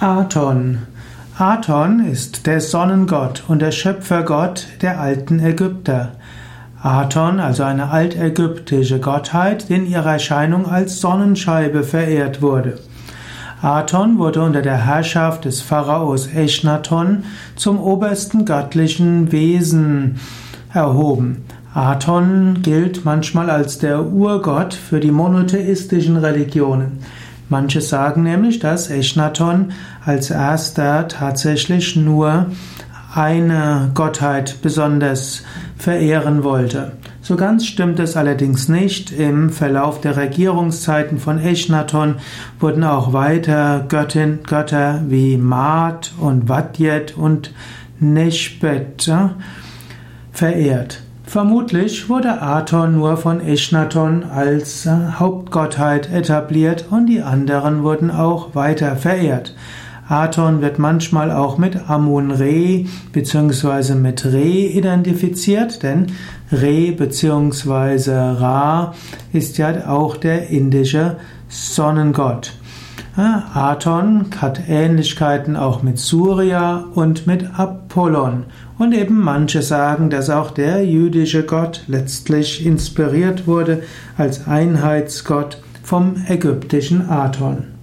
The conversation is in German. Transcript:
Aton. Aton ist der Sonnengott und der Schöpfergott der alten Ägypter. Aton, also eine altägyptische Gottheit, die in ihrer Erscheinung als Sonnenscheibe verehrt wurde. Aton wurde unter der Herrschaft des Pharaos Echnaton zum obersten göttlichen Wesen erhoben. Aton gilt manchmal als der Urgott für die monotheistischen Religionen. Manche sagen nämlich, dass Echnaton als erster tatsächlich nur eine Gottheit besonders verehren wollte. So ganz stimmt es allerdings nicht. Im Verlauf der Regierungszeiten von Echnaton wurden auch weiter Göttin, Götter wie Maat und Wadjet und Neshbet verehrt. Vermutlich wurde Aton nur von Echnaton als äh, Hauptgottheit etabliert und die anderen wurden auch weiter verehrt. Aton wird manchmal auch mit Amun-Re bzw. mit Re identifiziert, denn Re bzw. Ra ist ja auch der indische Sonnengott. Aton hat Ähnlichkeiten auch mit Surya und mit Apollon. Und eben manche sagen, dass auch der jüdische Gott letztlich inspiriert wurde als Einheitsgott vom ägyptischen Aton.